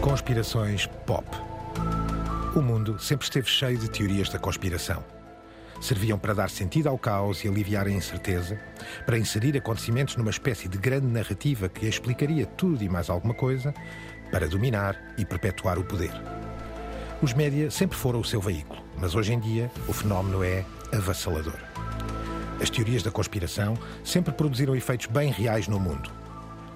Conspirações pop. O mundo sempre esteve cheio de teorias da conspiração. Serviam para dar sentido ao caos e aliviar a incerteza, para inserir acontecimentos numa espécie de grande narrativa que explicaria tudo e mais alguma coisa, para dominar e perpetuar o poder. Os média sempre foram o seu veículo, mas hoje em dia o fenómeno é avassalador. As teorias da conspiração sempre produziram efeitos bem reais no mundo.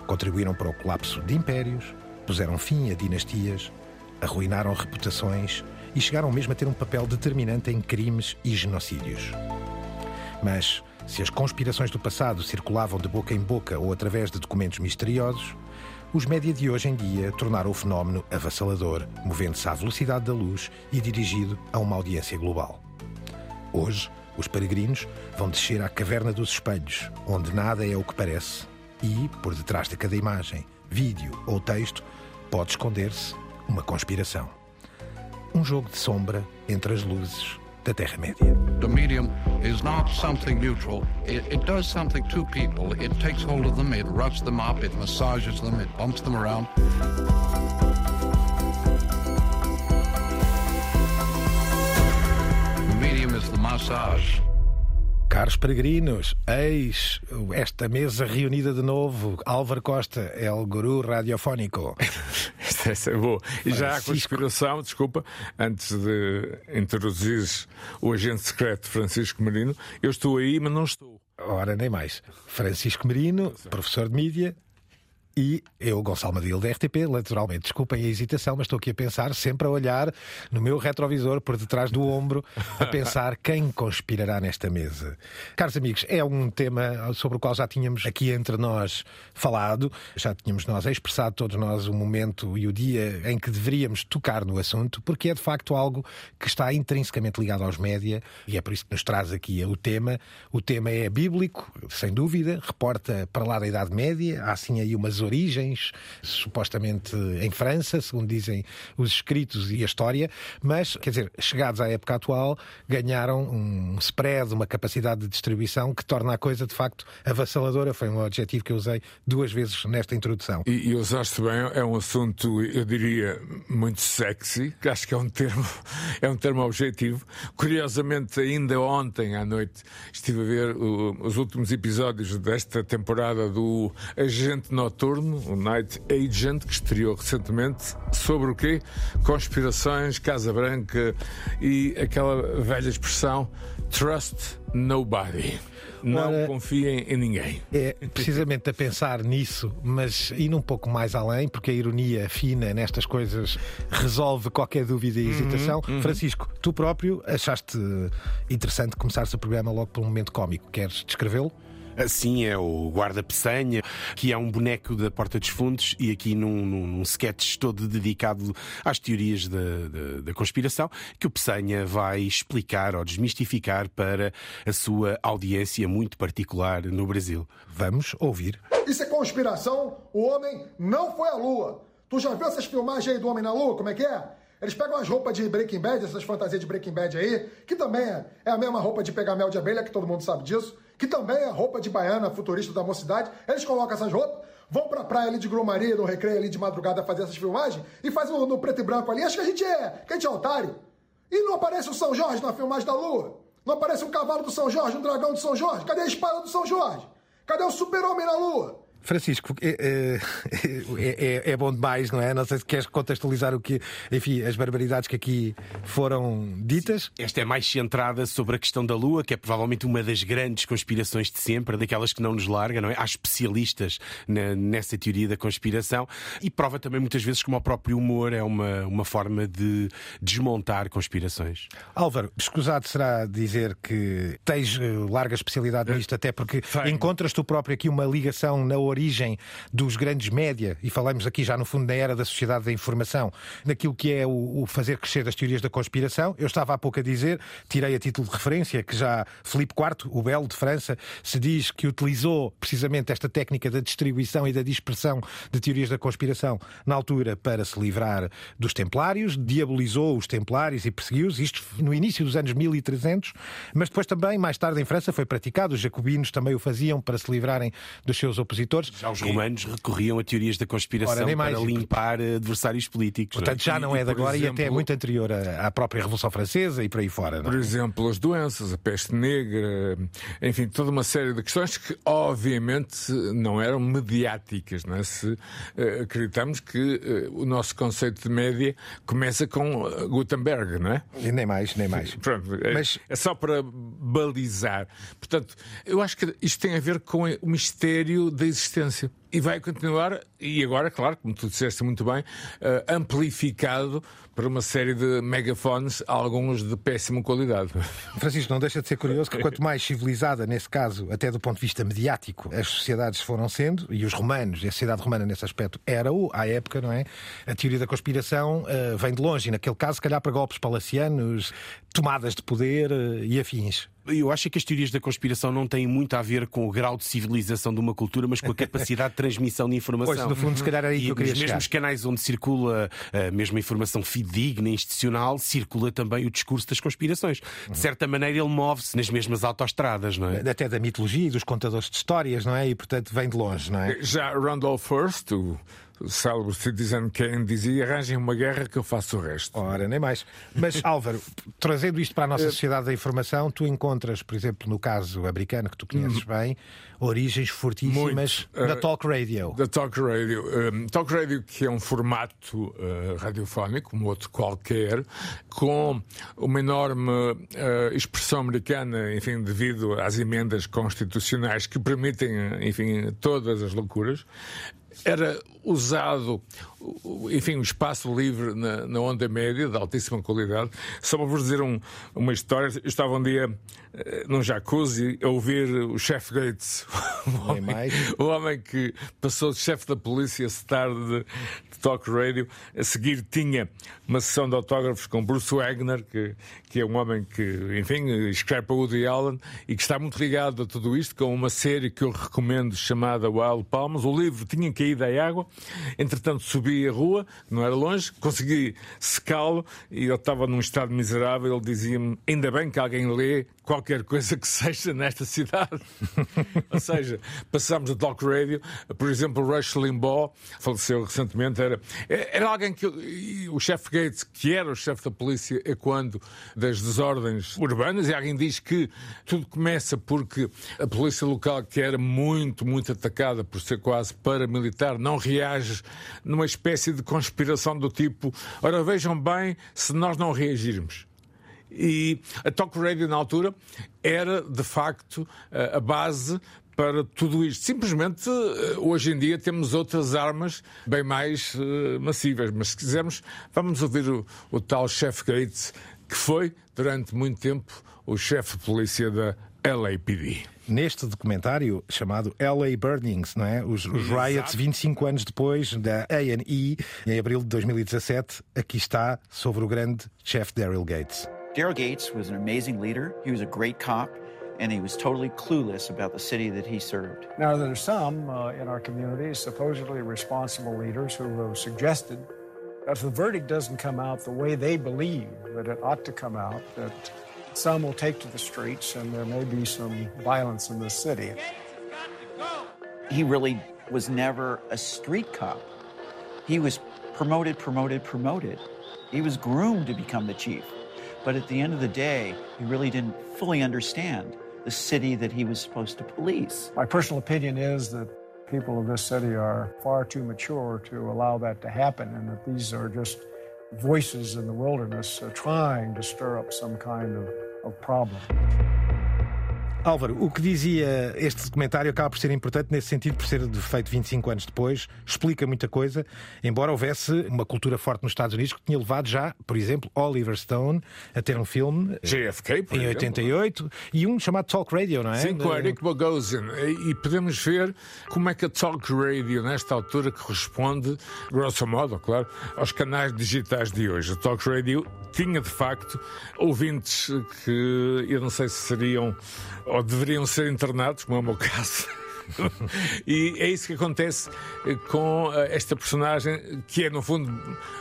Contribuíram para o colapso de impérios, puseram fim a dinastias, arruinaram reputações e chegaram mesmo a ter um papel determinante em crimes e genocídios. Mas, se as conspirações do passado circulavam de boca em boca ou através de documentos misteriosos, os média de hoje em dia tornaram o fenómeno avassalador, movendo-se à velocidade da luz e dirigido a uma audiência global. Hoje, os peregrinos vão descer à caverna dos espelhos, onde nada é o que parece, e, por detrás de cada imagem, vídeo ou texto, pode esconder-se uma conspiração. Um jogo de sombra entre as luzes da Terra-média. The medium is not something neutral. It, it does something to people. It takes hold of them, it roughs them up, it massages them, it bumps them around. The medium is the massage. Caros peregrinos, eis esta mesa reunida de novo. Álvaro Costa, El Guru Radiofónico. Essa é boa. E já há Francisco. conspiração, desculpa, antes de introduzir o agente secreto Francisco Marino, eu estou aí, mas não estou. Ora, nem mais. Francisco Merino, professor de mídia. E eu, Gonçalo Madil, da RTP, naturalmente. Desculpem a hesitação, mas estou aqui a pensar, sempre a olhar no meu retrovisor, por detrás do ombro, a pensar quem conspirará nesta mesa. Caros amigos, é um tema sobre o qual já tínhamos aqui entre nós falado, já tínhamos nós expressado todos nós o momento e o dia em que deveríamos tocar no assunto, porque é de facto algo que está intrinsecamente ligado aos média e é por isso que nos traz aqui o tema. O tema é bíblico, sem dúvida, reporta para lá da Idade Média, há assim aí umas origens, supostamente em França, segundo dizem os escritos e a história, mas, quer dizer, chegados à época atual, ganharam um spread, uma capacidade de distribuição que torna a coisa de facto avassaladora. Foi um adjetivo que eu usei duas vezes nesta introdução. E, e usaste bem, é um assunto, eu diria, muito sexy, que acho que é um termo, é um termo objetivo. Curiosamente, ainda ontem à noite estive a ver o- os últimos episódios desta temporada do Agente Noturno, o Night Agent, que estreou recentemente, sobre o quê? Conspirações, Casa Branca e aquela velha expressão Trust Nobody. Não Ora- confiem em ninguém. É precisamente a pensar nisso, mas indo um pouco mais além, porque a ironia fina nestas coisas resolve qualquer dúvida e hesitação. Francisco, tu próprio achaste interessante começar-se o programa logo por um momento cómico. Queres descrevê-lo? Assim é o Guarda Peçanha, que é um boneco da Porta dos Fundos e aqui num, num, num sketch todo dedicado às teorias da, da, da conspiração, que o Peçanha vai explicar ou desmistificar para a sua audiência muito particular no Brasil. Vamos ouvir. Isso é conspiração. O homem não foi à lua. Tu já viu essas filmagens aí do homem na lua? Como é que é? Eles pegam as roupas de Breaking Bad, essas fantasias de Breaking Bad aí, que também é, é a mesma roupa de pegar mel de abelha, que todo mundo sabe disso, que também é roupa de baiana futurista da mocidade. Eles colocam essas roupas, vão pra praia ali de Grumaria, no recreio ali de madrugada fazer essas filmagens, e fazem no preto e branco ali. Acho que a gente é, que a gente é otário. E não aparece o São Jorge na filmagem da lua? Não aparece um cavalo do São Jorge, um dragão do São Jorge? Cadê a espada do São Jorge? Cadê o super-homem na lua? Francisco, é, é- é- é bom demais, não é? Não sei se queres contextualizar o que, enfim, as barbaridades que aqui foram ditas. Esta é mais centrada sobre a questão da Lua, que é provavelmente uma das grandes conspirações de sempre, daquelas que não nos larga, não é? Há especialistas na- nessa teoria da conspiração e prova também muitas vezes como o próprio humor é uma, uma forma de desmontar conspirações. Álvaro, escusado será dizer que tens eh, larga especialidade nisto, até porque encontras tu próprio aqui uma ligação na origem dos grandes média, e falamos aqui já no fundo da era da sociedade da informação, daquilo que é o, o fazer crescer as teorias da conspiração. Eu estava há pouco a dizer, tirei a título de referência, que já Filipe IV, o Belo de França, se diz que utilizou precisamente esta técnica da distribuição e da dispersão de teorias da conspiração na altura para se livrar dos templários, diabolizou os templários e perseguiu-os, isto no início dos anos 1300, mas depois também, mais tarde em França, foi praticado, os jacobinos também o faziam para se livrarem dos seus opositores. Já os romanos e... recorriam a teorias da conspiração Ora, para limpar adversários políticos. Portanto, já não é de agora e, e até é muito anterior à, própria Revolução Francesa e por aí fora. Por é? exemplo, as doenças, a peste negra, enfim, toda uma série de questões que, obviamente, não eram mediáticas. Não é? Se uh, acreditamos que uh, o nosso conceito de média começa com Gutenberg, não é? E nem mais, nem mais. Pronto, é, Mas... é só para balizar. Portanto, eu acho que isto tem a ver com o mistério da existência existência. E vai continuar, e agora, claro, como tu disseste muito bem, uh, amplificado por uma série de megafones, alguns de péssima qualidade. Francisco, não deixa de ser curioso que quanto mais civilizada, nesse caso, até do ponto de vista mediático, as sociedades foram sendo, e os romanos, e a sociedade romana nesse aspecto era-o, à época, não é? A teoria da conspiração uh, vem de longe, e naquele caso, se calhar para golpes palacianos, tomadas de poder uh, e afins. Eu acho que as teorias da conspiração não têm muito a ver com o grau de civilização de uma cultura, mas com a capacidade de transmissão de informação. Pois, no fundo, se calhar é aí e que eu queria nos mesmos canais onde circula a mesma informação fidedigna, institucional, circula também o discurso das conspirações. De certa maneira, ele move-se nas mesmas autoestradas, não é? Até da mitologia e dos contadores de histórias, não é? E, portanto, vem de longe, não é? Já Randolph First, o o célebre Citizen Kane dizia: arranjem uma guerra que eu faço o resto. Ora, nem mais. Mas, Álvaro, trazendo isto para a nossa eh, sociedade da informação, tu encontras, por exemplo, no caso americano, que tu conheces hum. bem, origens fortíssimas Muito. da eh, Talk Radio. Da Talk Radio. Um, talk Radio, que é um formato uh, radiofónico, como outro qualquer, com uma enorme uh, expressão americana, enfim, devido às emendas constitucionais que permitem, enfim, todas as loucuras era usado, enfim, o um espaço livre na, na, onda média, de altíssima qualidade. Só para vos dizer um, uma história, eu estava um dia uh, num jacuzzi a ouvir o chefe Gates, o homem, o homem, que passou de chefe da polícia a tarde de, de talk radio. A seguir tinha uma sessão de autógrafos com Bruce Wagner, que, que é um homem que, enfim, escreve para Woody Allen e que está muito ligado a tudo isto, com uma série que eu recomendo chamada Wild Palmas. O livro tinha caído à água Entretanto, subi a rua, não era longe, consegui secá-lo e ele estava num estado miserável. Ele dizia-me: Ainda bem que alguém lê qualquer coisa que seja nesta cidade. Ou seja, passámos a talk radio, por exemplo, Rush Limbaugh, faleceu recentemente, era, era alguém que o chefe Gates, que era o chefe da polícia, é quando das desordens urbanas, e alguém diz que tudo começa porque a polícia local, que era muito, muito atacada por ser quase paramilitar, não reage numa espécie de conspiração do tipo: ora, vejam bem se nós não reagirmos. E a Talk Radio, na altura, era de facto a base para tudo isto. Simplesmente, eh, hoje em dia, temos outras armas bem mais uh, massivas. Mas se quisermos, vamos ouvir o, o tal chefe Gates, que foi, durante muito tempo, o chefe de polícia da LAPD. Neste documentário chamado LA Burnings, não é? Os, os riots 25 anos depois da A&E, em abril de 2017, aqui está sobre o grande chefe Daryl Gates. Daryl Gates was an amazing leader. He was a great cop. and he was totally clueless about the city that he served. Now, there are some uh, in our community, supposedly responsible leaders, who have suggested that if the verdict doesn't come out the way they believe that it ought to come out, that some will take to the streets and there may be some violence in the city. He really was never a street cop. He was promoted, promoted, promoted. He was groomed to become the chief. But at the end of the day, he really didn't fully understand the city that he was supposed to police. My personal opinion is that people of this city are far too mature to allow that to happen, and that these are just voices in the wilderness uh, trying to stir up some kind of, of problem. Álvaro, o que dizia este documentário acaba por ser importante nesse sentido, por ser feito 25 anos depois, explica muita coisa, embora houvesse uma cultura forte nos Estados Unidos que tinha levado já, por exemplo, Oliver Stone a ter um filme JFK, por em 88 e um chamado Talk Radio, não é? Sim, com Eric Bogosian. E podemos ver como é que a Talk Radio, nesta altura, corresponde, grosso modo, claro, aos canais digitais de hoje. A Talk Radio tinha, de facto, ouvintes que eu não sei se seriam ou deveriam ser internados, como é o meu caso. e é isso que acontece eh, com eh, esta personagem, que é, no fundo,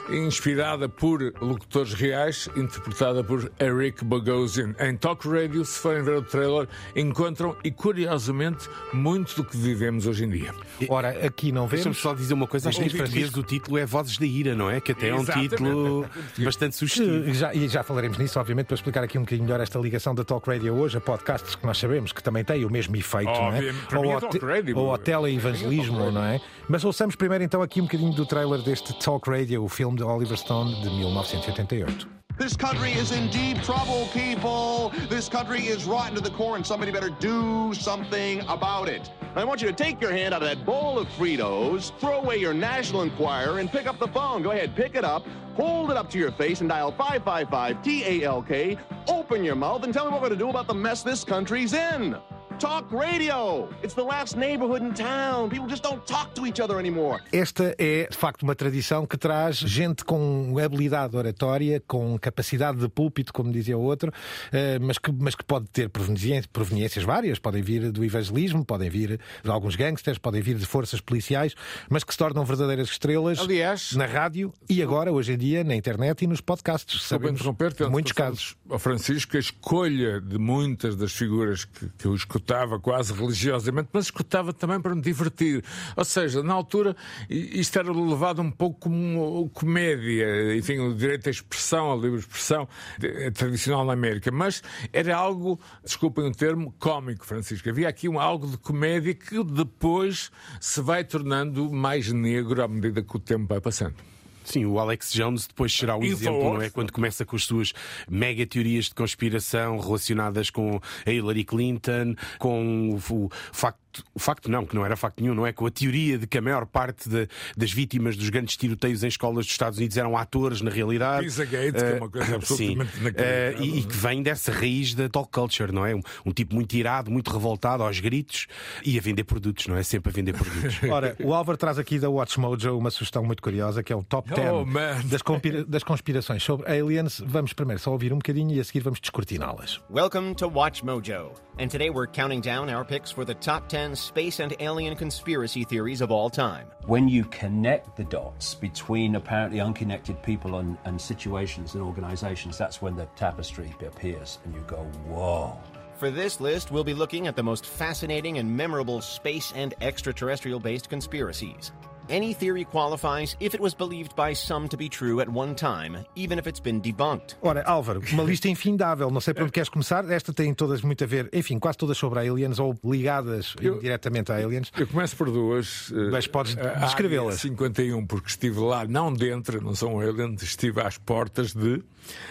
inspirada por locutores reais, interpretada por Eric Bogosian. Em Talk Radio, se forem ver o trailer, encontram, e curiosamente, muito do que vivemos hoje em dia. Ora, aqui não Deixa-me vemos. só dizer uma coisa, acho que isto. o título é Vozes da Ira, não é? Que até é um título bastante sugestivo. Eh, Já, e já falaremos nisso, obviamente, para explicar aqui um bocadinho melhor esta ligação da Talk Radio hoje a podcasts que nós sabemos que também têm o mesmo efeito, não é? Obviamente, para mim é ao, Talk te- Radio. ou ao teleevangelismo, não é? Mas ouçamos primeiro então aqui um bocadinho do trailer deste Talk Radio, o filme de Oliver Stone de 1988. This country is in deep trouble, people. This country is rotten to the core, and somebody better do something about it. I want you to take your hand out of that bowl of Fritos, throw away your National Enquirer, and pick up the phone. Go ahead, pick it up, hold it up to your face, and dial 555 T A L K. Open your mouth and tell me what we're going to do about the mess this country's in. Talk radio. It's the last neighborhood in town. People just don't talk to each other anymore. Esta é, de facto, uma tradição que traz gente com habilidade oratória, com capacidade de púlpito, como dizia o outro, eh, mas que, mas que pode ter proveniências, várias. Podem vir do evangelismo, podem vir de alguns gangsters, podem vir de forças policiais, mas que se tornam verdadeiras estrelas Aliás, na rádio e agora, hoje em dia, na internet e nos podcasts. Sabemos interromper, muitos casos. Ao Francisco, a escolha de muitas das figuras que, que eu escutava quase religiosamente, mas escutava também para me divertir. Ou seja, na altura, isto era levado um pouco como comédia, enfim, o direito à expressão, a livre expressão é tradicional na América, mas era algo, desculpem o termo, cómico, Francisco. Havia aqui um, algo de comédia que depois se vai tornando mais negro à medida que o tempo vai passando. Sim, o Alex Jones depois será o exemplo, não é? Quando começa com as suas mega teorias de conspiração relacionadas com a Hillary Clinton, com o, o facto. O facto não, que não era facto nenhum, não é? Com a teoria de que a maior parte de- das vítimas dos grandes tiroteios em escolas dos Estados Unidos eram atores, na realidade. Pizzagate, que é uma coisa Eh, absolutamente sim. Eh, e, e que vem dessa raiz da talk culture, não é? Um, um tipo muito irado, muito revoltado aos gritos e a vender produtos, não é? Sempre a vender produtos. Ora, o Álvaro traz aqui da Watch Mojo uma sugestão muito curiosa que é o top 10 Oh, das, conspira- das conspirações sobre aliens. Vamos primeiro só ouvir um bocadinho e a seguir vamos descortiná-las. Welcome to Watch Mojo, and today we're counting down our picks for the top 10 space and alien conspiracy theories of all time. when you connect the dots between apparently unconnected people and, and situations and organizations, that's when the tapestry appears and you go, whoa. For this list, we'll be looking at the most fascinating and memorable space and extraterrestrial based conspiracies. Any theory qualifies if it was believed by some to be true at one time, even if it's been debunked. Ora, Álvaro, uma lista infindável. Não sei por onde queres começar. Esta tem todas muito a ver, enfim, quase todas sobre aliens ou ligadas Eu- diretamente a aliens. Eu começo por duas. eh, Mas podes a descrevê-las. Área 51, porque estive lá, não dentro, não são aliens, estive às portas de.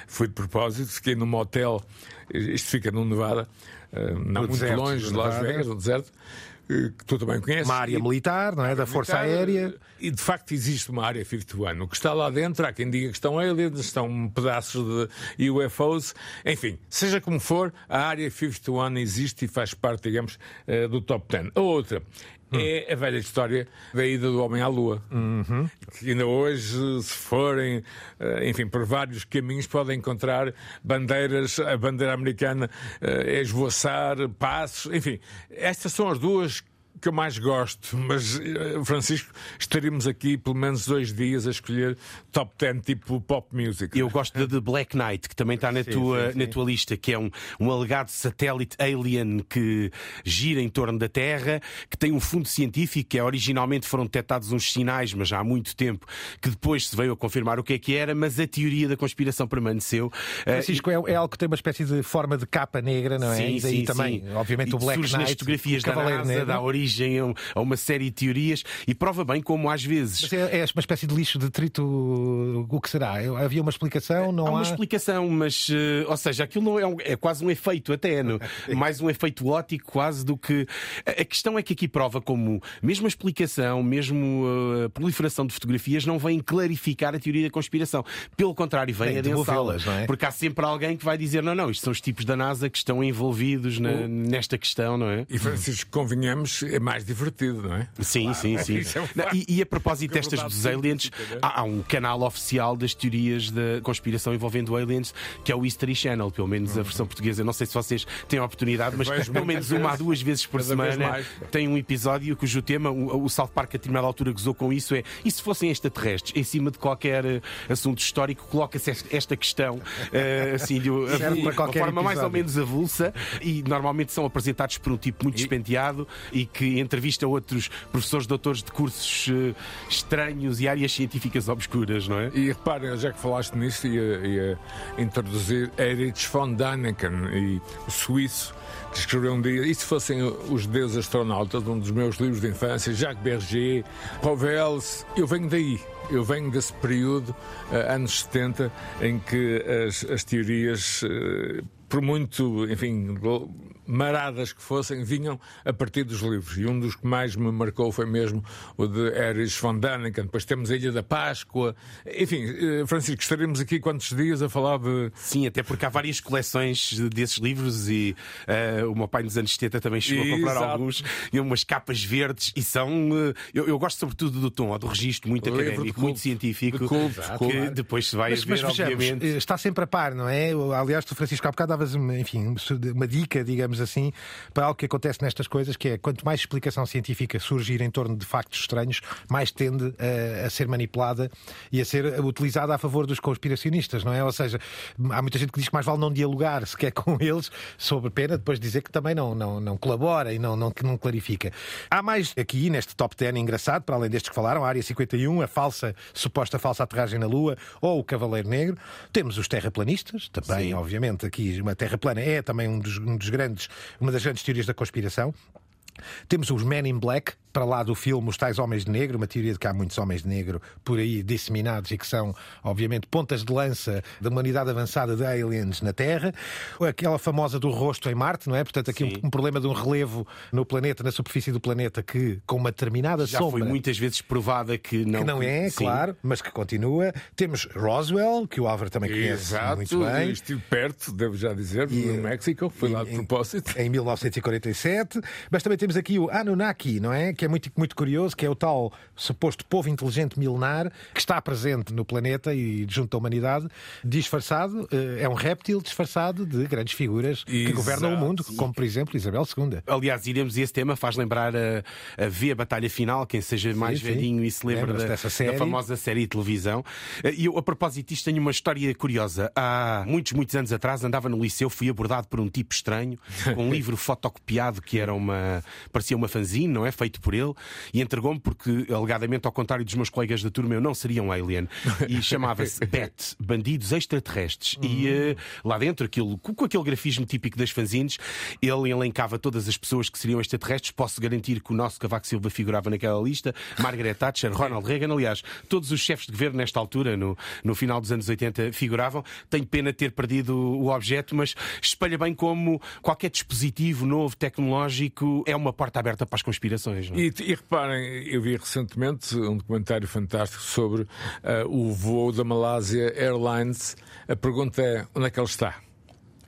Fui de propósito, fiquei num motel, isto fica no Nevada, eh, não muito deserto longe de Las. Vegas, no deserto, eh, que tu também conheces. Uma área militar, não é? Da Força militar, Aérea. E de facto existe uma área 51. O que está lá dentro, há quem diga que estão aliens, estão pedaços de UFOs. Enfim, seja como for, a área 51 existe e faz parte, digamos, eh, do top 10. A outra. É a velha história da ida do homem à Lua. Que ainda hoje, se forem, eh, enfim, por vários caminhos, podem encontrar bandeiras, a bandeira americana eh, a esvoaçar, passos, enfim. Estas são as duas que eu mais gosto, mas eh, Francisco, estaríamos aqui pelo menos dois dias a escolher top 10 tipo pop music. Eu gosto da The Black Knight, que também está na, tua, na tua lista, que é um, um alegado satélite alien que gira em torno da Terra, que tem um fundo científico, que é originalmente foram detectados uns sinais, mas já há muito tempo, que depois se veio a confirmar o que é que era, mas a teoria da conspiração permaneceu. Eh, Francisco é, é algo que tem uma espécie de forma de capa negra, não é? Sim, e daí sim, também, sim. obviamente, E o Black surge Knight, nas fotografias o da NASA, Negro. dá origem a, um- a uma série de teorias e prova bem como às vezes Mas é, é uma espécie de lixo detrito. O que será? Eu- Havia uma explicação? Não Há há. uma explicação, mas, eh, ou seja, aquilo não é, um- é quase um efeito até, não? mais um efeito ótico quase do que. A a questão é que aqui prova como, mesmo a explicação, mesmo eh, a proliferação de fotografias, não vem clarificar a teoria da conspiração. Pelo contrário, vem Vem adensá-la. devolvê-las, não é? Porque há sempre alguém que vai dizer: não, não, isto são os tipos da NASA que estão envolvidos na- nesta questão, não é? E Francisco, convenhamos, é mais divertido, não é? Sim, Claro, sim, é? sim. É um e, e a propósito a destas dos aliens, é? há, há um canal oficial das teorias da conspiração envolvendo aliens, que é o History Channel, pelo menos a versão portuguesa. Não sei se vocês têm a oportunidade, mas Vejo pelo menos uma a duas vezes por semana tem um episódio cujo tema, o, o South Park a determinada altura gozou com isso, é e se fossem extraterrestres? Em cima de qualquer eh, assunto histórico, coloca-se esta- questão eh, assim, de, uma qualquer forma mais ou episódio. menos avulsa e normalmente são apresentados por um tipo muito despenteado e que entrevista outros professores doutores de cursos eh, estranhos e áreas científicas obscuras, não é? E reparem, já que falaste nisso, ia, ia introduzir Erich von Däniken, e suíço, que escreveu um dia, e se fossem os deuses astronautas, um dos meus livros de infância, Jacques Berger, Povels, eu venho daí. Eu venho desse período, eh, anos 70, em que as, as teorias, eh, por muito, enfim, maradas que fossem, vinham a partir dos livros. E um dos que mais me marcou foi mesmo o de Erich von Däniken. Depois temos a Ilha da Páscoa. Enfim, eh, Francisco, estaremos aqui quantos dias a falar de. Sim, até porque há várias coleções desses livros e eh, o meu pai nos anos 70 também chegou a comprar Exato. alguns e umas capas verdes e são. eh, eu, eu gosto sobretudo do tom, ou do registro muito académico, culto. muito científico, De culto, que claro. depois se vai Mas, a mas ver, vejamos, obviamente. está sempre a par, não é? Aliás, tu, Francisco, há bocado davas enfim, uma dica, digamos assim, para algo que acontece nestas coisas, que é quanto mais explicação científica surgir em torno de factos estranhos, mais tende a, a ser manipulada e a ser utilizada a favor dos conspiracionistas, não é? Ou seja, há muita gente que diz que mais vale não dialogar sequer com eles, sobre pena depois dizer que também não, não, não colabora e não, não, não clarifica. Há mais aqui neste top 10 engraçado, para além destes que falaram, a Área 51, a falsa, suposta falsa aterragem na Lua ou o Cavaleiro Negro. Temos os terraplanistas, também, obviamente, aqui uma terra plana é também um dos, um dos grandes, uma das grandes teorias da conspiração. Temos os Men in Black, para lá do filme Os Tais Homens de Negro, uma teoria de que há muitos homens de negro por aí disseminados e que são, obviamente, pontas de lança da humanidade avançada de aliens na Terra. Aquela famosa do rosto em Marte, não é? Portanto, aqui um, um problema de um relevo no planeta, na superfície do planeta, que com uma determinada Já sombra. foi muitas vezes provada que não. que não é, Sim. claro, mas que continua. Temos Roswell, que o Álvaro também conhece Exato, muito bem. estive perto, devo já dizer, no México, fui lá de em- propósito. Em 1947. Mas também temos aqui o Anunnaki, não é? Que é muito, muito curioso, que é o tal suposto povo inteligente milenar que está presente no planeta e junto à humanidade, disfarçado, eh, é um réptil disfarçado de grandes figuras que Exato. governam o mundo, como por exemplo Isabel II. Aliás, iremos, e esse tema faz lembrar a, a ver a Batalha Final, quem seja mais sim. velhinho e se lembra da, série. da famosa série de televisão. Eh, E eu, a propósito disto, tenho uma história curiosa. Há muitos, muitos anos atrás, andava no liceu, fui abordado por um tipo estranho, com um livro fotocopiado que era uma. parecia uma fanzine, não é? Feito por ele, e entregou-me porque, alegadamente, ao contrário dos meus colegas da turma, eu não seria um alien. E chamava-se BET, Bandidos Extraterrestres. E eh, lá dentro, aquilo, com aquele grafismo típico das fanzines, ele elencava todas as pessoas que seriam extraterrestres. Posso garantir que o nosso Cavaco Silva figurava naquela lista, Margaret Thatcher, Ronald Reagan, aliás, todos os chefes de governo nesta altura, no, no final dos anos 80, figuravam. Tenho pena de ter perdido o objeto, mas espelha bem como qualquer dispositivo novo, tecnológico, é uma porta aberta para as conspirações. não é? E, e reparem, eu vi recentemente um documentário fantástico sobre ah, o voo da Malásia Airlines. A pergunta é: onde é que ele está?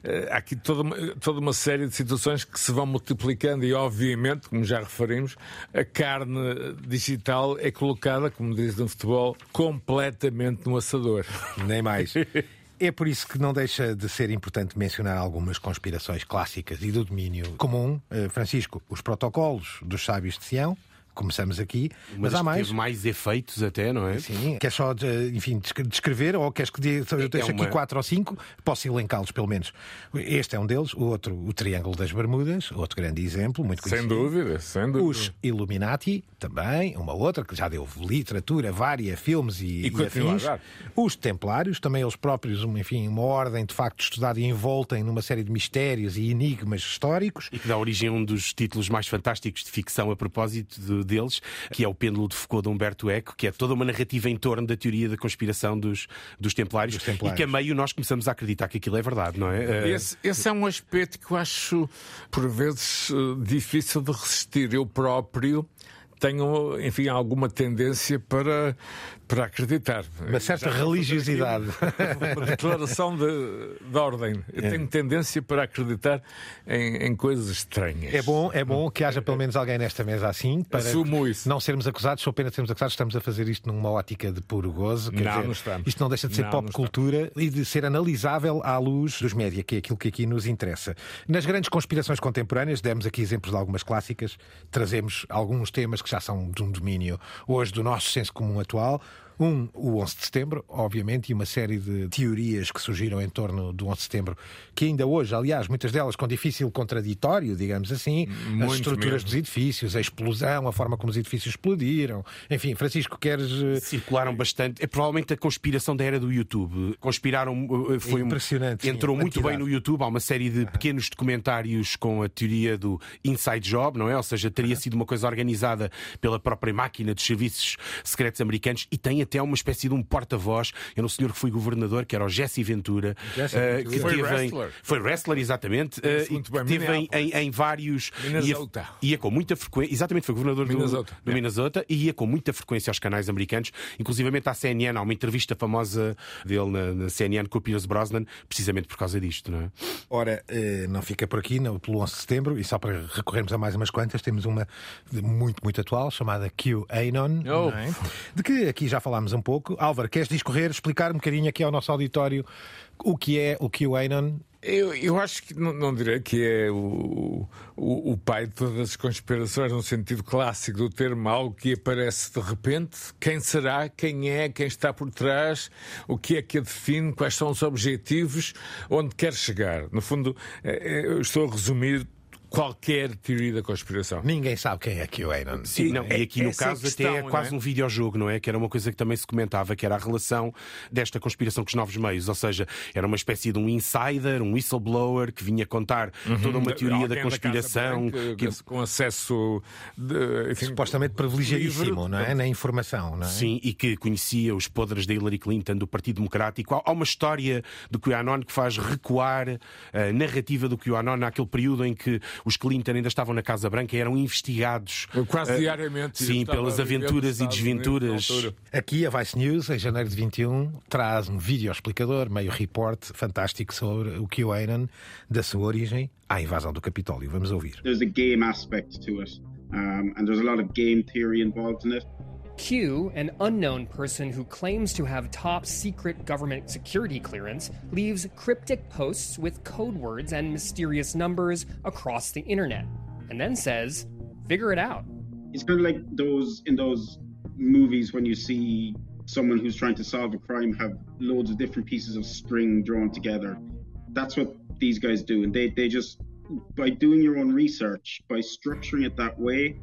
Eh, Há aqui toda uma, toda uma série de situações que se vão multiplicando e, obviamente, como já referimos, a carne digital é colocada, como diz no futebol, completamente no assador. Nem mais. É por isso que não deixa de ser importante mencionar algumas conspirações clássicas e do domínio comum. Eh, Francisco, os protocolos dos sábios de Sião, começamos aqui, Uma mas há que mais. teve mais efeitos até, não é? Sim, queres só, eh, enfim, descre- descrever ou queres que diga, eu deixo uma- aqui quatro ou cinco, posso elencá-los pelo menos. Este é um deles, o outro, o Triângulo das Bermudas, outro grande exemplo, muito Sem conhecido. dúvida, sem dúvida. Os Illuminati, também, uma outra que já deu literatura, várias, filmes e, E e afins. Os Templários, também eles próprios, uma- enfim, uma ordem de facto estudada e envolta em numa série de mistérios e enigmas históricos. E que dá origem a um dos títulos mais fantásticos de ficção a propósito de- deles, que é o Pêndulo de Foucault de Humberto Eco, que é toda uma narrativa em torno da teoria da conspiração dos, dos, templários, Dos Templários. E que a meio nós começamos a acreditar que aquilo é verdade, não é? Eh, Esse, esse é um aspecto que eu acho, por vezes, eh, difícil de resistir. Eu próprio tenho, enfim, alguma tendência para, para acreditar. Uma certa Já religiosidade. Uma declaração de, de ordem. Eu É. tenho tendência para acreditar em, em coisas estranhas. É bom, é bom que haja pelo menos alguém nesta mesa assim para Assumo isso. não sermos acusados, só pena de sermos acusados, estamos a fazer isto numa ótica de puro gozo. Quer Não, dizer, não estamos. Isto não deixa de ser Não, pop não cultura e de ser analisável à luz dos média, que é aquilo que aqui nos interessa. Nas grandes conspirações contemporâneas, demos aqui exemplos de algumas clássicas, trazemos alguns temas que são de um domínio hoje do nosso senso comum atual. Um, o 11 de setembro, obviamente, e uma série de teorias que surgiram em torno do 11 de setembro, que ainda hoje, aliás, muitas delas com difícil contraditório, digamos assim, as Muito estruturas mesmo. dos edifícios, a explosão, a forma como os edifícios explodiram. Enfim, Francisco, queres. eh, Circularam bastante. É provavelmente a conspiração da era do YouTube. Conspiraram. eh, Foi um- Impressionante, sim, Entrou a muito bem no YouTube. Há uma série de pequenos documentários com a teoria do inside job, não é? Ou seja, teria sido uma coisa organizada pela própria máquina dos serviços secretos americanos e tem até uma espécie de um porta-voz. Era um senhor que foi governador, que era o Jesse Ventura. Jesse eh, Ventura. que Foi teve em- wrestler. Foi wrestler, exatamente. Eh, muito e bem, que teve em, em, em vários. Minnesota. Ia, ia com muita frequência. Exatamente, foi governador do- Minnesota, do, é. Minnesota e ia com muita frequência aos canais americanos, inclusivamente à CNN. Há uma entrevista famosa dele na, na CNN com o Pierce Brosnan, precisamente por causa disto, não é? Ora, eh, não fica por aqui, não, pelo 11 de setembro, e só para recorrermos a mais umas quantas, temos uma muito, muito atual, chamada QAnon, Oh. é? de que aqui já falámos um pouco. Álvaro, queres discorrer, explicar um bocadinho aqui ao nosso auditório o que é o QAnon? Eu, eu acho que não, não direi que é o, o, o pai de todas as conspirações, no sentido clássico do termo, algo que aparece de repente. Quem será? Quem é? Quem está por trás? O que é que a define? Quais são os objetivos? Onde quer chegar? No fundo, eh, eh, eu estou a resumir qualquer teoria da conspiração. Ninguém sabe quem é QAnon. Sim, não, e aqui no é caso questão, até é quase é? um videojogo, não é? Que era uma coisa que também se comentava, que era a relação desta conspiração com os novos meios. Ou seja, era uma espécie de um insider, um whistleblower que vinha contar toda uma teoria Uhum. Da Casa conspiração. Branca, que- com acesso de, enfim, Supostamente privilegiadíssimo, livre. não é? Na informação, não é? Sim, e que conhecia os podres da Hillary Clinton, do Partido Democrático. Há- Há uma história do QAnon que faz recuar a narrativa do QAnon naquele período em que os Clinton ainda estavam na Casa Branca e eram investigados. Quase eh, diariamente. Sim, pelas aventuras e Unidos desventuras. Aqui a Vice News, em janeiro de 21, traz um vídeo explicador, meio report fantástico sobre o QAnon, da sua origem à invasão do Capitólio. Vamos ouvir. there's a game aspect to it, um, and there's a lot of game theory involved in it. Q, an unknown person who claims to have top secret government security clearance, leaves cryptic posts with code words and mysterious numbers across the internet, and then says, figure it out. It's kind of like those in those movies when you see someone who's trying to solve a crime have loads of different pieces of string drawn together. That's what these guys do, and they they just by doing your own research, by structuring it that way,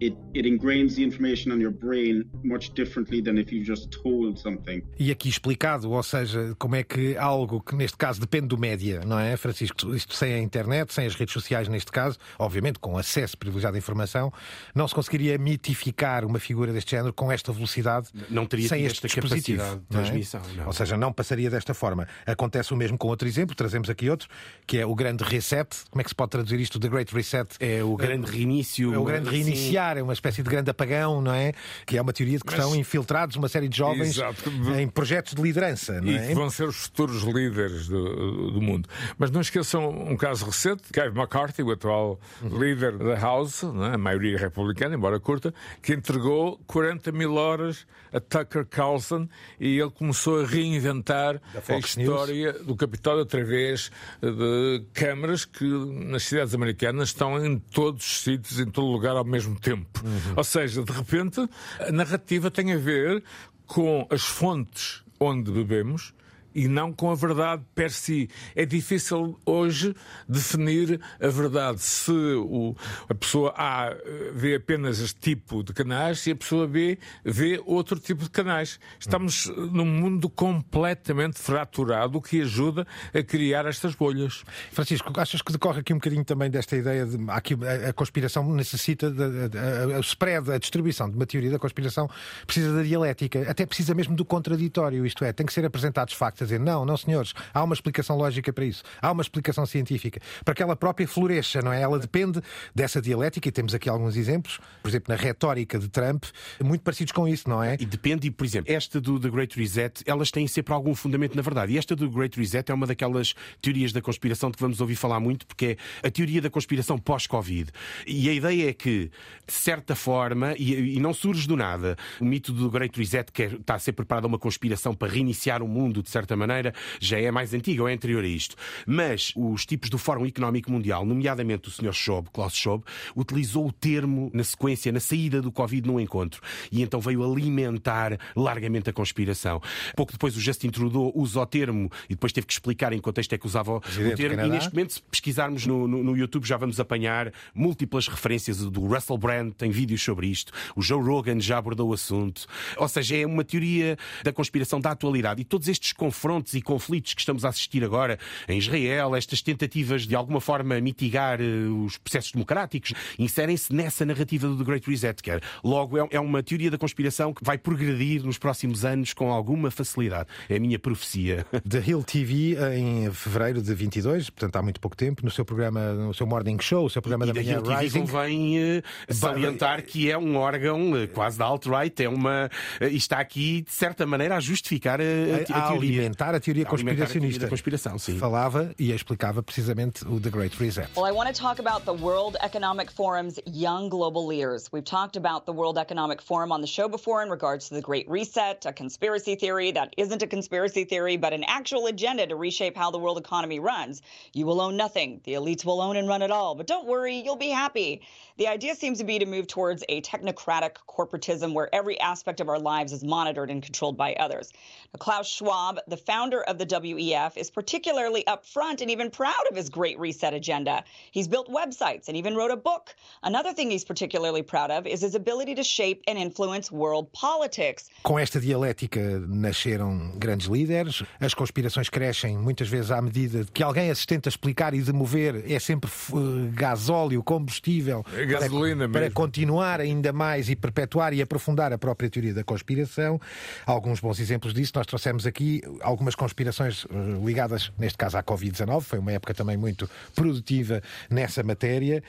it it ingrains the information on your brain much differently than if you just told something. E aqui explicado, ou seja, como é que algo que neste caso depende do média, não é, Francisco? Isto sem a internet, sem as redes sociais neste caso, obviamente com acesso privilegiado à informação, não se conseguiria mitificar uma figura deste género com esta velocidade, Não teria sem este esta dispositivo. capacidade de não é? transmissão, não. Ou seja, não passaria desta forma. Acontece o mesmo com outro exemplo, trazemos aqui outro, que é o grande reset. Como é que se pode traduzir isto? The Great Reset. É o grande reinício. É o grande sim. Reiniciar, é uma espécie de grande apagão, não é? Que é uma teoria de que Mas- estão infiltrados uma série de jovens Exato. em projetos de liderança, não E é? que vão ser os futuros líderes do, do mundo. Mas não esqueçam um caso recente: Kevin McCarthy, o atual Uhum. líder da House, né, a maioria republicana, embora curta, que entregou 40 mil horas a Tucker Carlson e ele começou a reinventar a história do Capitólio através de câmaras que nas cidades americanas estão em todos os sítios, em todo lugar ao mesmo tempo. Uhum. Ou seja, de repente, a narrativa tem a ver com as fontes onde bebemos e não com a verdade per si. É difícil hoje definir a verdade se o, a pessoa A eh, vê apenas este tipo de canais e a pessoa B vê outro tipo de canais. Estamos eh, num mundo completamente fraturado, o que ajuda a criar estas bolhas. Francisco, achas que decorre aqui um bocadinho também desta ideia de aqui a, a conspiração necessita de, a- o spread, a distribuição de uma teoria da conspiração precisa da dialética, até precisa mesmo do contraditório, isto é, tem que ser apresentados factos fazer. Não, não, senhores. Há uma explicação lógica para isso. Há uma explicação científica. Para que ela própria floresça, não é? Ela depende dessa dialética, e temos aqui alguns exemplos, por exemplo, na retórica de Trump, muito parecidos com isso, não é? E depende, por exemplo, esta do The Great Reset, elas têm sempre algum fundamento na verdade. E esta do Great Reset é uma daquelas teorias da conspiração de que vamos ouvir falar muito, porque é a teoria da conspiração pós-Covid. E a ideia é que, de certa forma, e, e, não surge do nada, o mito do Great Reset, que é, está a ser preparada uma conspiração para reiniciar o mundo, de certa maneira, já é mais antiga ou é anterior a isto. Mas os tipos do Fórum Económico Mundial, nomeadamente o Sr. Schwab, Klaus Schwab, utilizou o termo na sequência, na saída do Covid num encontro. E então veio alimentar largamente a conspiração. Pouco depois o Justin Trudeau usa o termo e depois teve que explicar em contexto é que usava o termo. E neste momento, se pesquisarmos no, no, no, YouTube, já vamos apanhar múltiplas referências do Russell Brand, tem vídeos sobre isto. O Joe Rogan já abordou o assunto. Ou seja, é uma teoria da conspiração da atualidade. E todos estes confrontos e conflitos que estamos a assistir agora em Israel, estas tentativas de alguma forma mitigar uh, os processos democráticos, inserem-se nessa narrativa do The Great Reset. Que logo, é, é uma teoria da conspiração que vai progredir nos próximos anos com alguma facilidade. É a minha profecia. The Hill TV, em fevereiro de 22, portanto há muito pouco tempo, no seu programa, no seu Morning Show, o seu programa e da manhã TV Rising. convém uh, salientar que é um órgão quase da alt-right, é uma, está aqui, de certa maneira, a justificar a, a, a, a alimentar a teoria conspiracionista. A teoria da conspiração, sim. Falava e explicava precisamente o The Great Reset. Well, I want to talk about the World Economic Forum's young global leaders. We've talked about the World Economic Forum on the show before in regards to the Great Reset, a conspiracy theory that isn't a conspiracy theory, but an actual agenda to reshape how the world economy runs. You will own nothing. The elites will own and run it all. But don't worry, you'll be happy. The idea seems to be to move towards a technocratic corporatism where every aspect of our lives is monitored and controlled by others. Now, Klaus Schwab, the founder of the WEF, is particularly upfront and even proud of his Great Reset agenda. He's built websites and even wrote a book. Another thing he's particularly proud of is his ability to shape and influence world politics. Com esta dialética nasceram grandes líderes, as conspirações crescem muitas vezes à medida que alguém as tenta explicar e de mover, é sempre uh, gasóleo, combustível. Gasolina para, para continuar ainda mais e perpetuar e aprofundar a própria teoria da conspiração. Alguns bons exemplos disso, nós trouxemos aqui algumas conspirações uh, ligadas, neste caso, à Covid-19. Foi uma época também muito produtiva nessa matéria.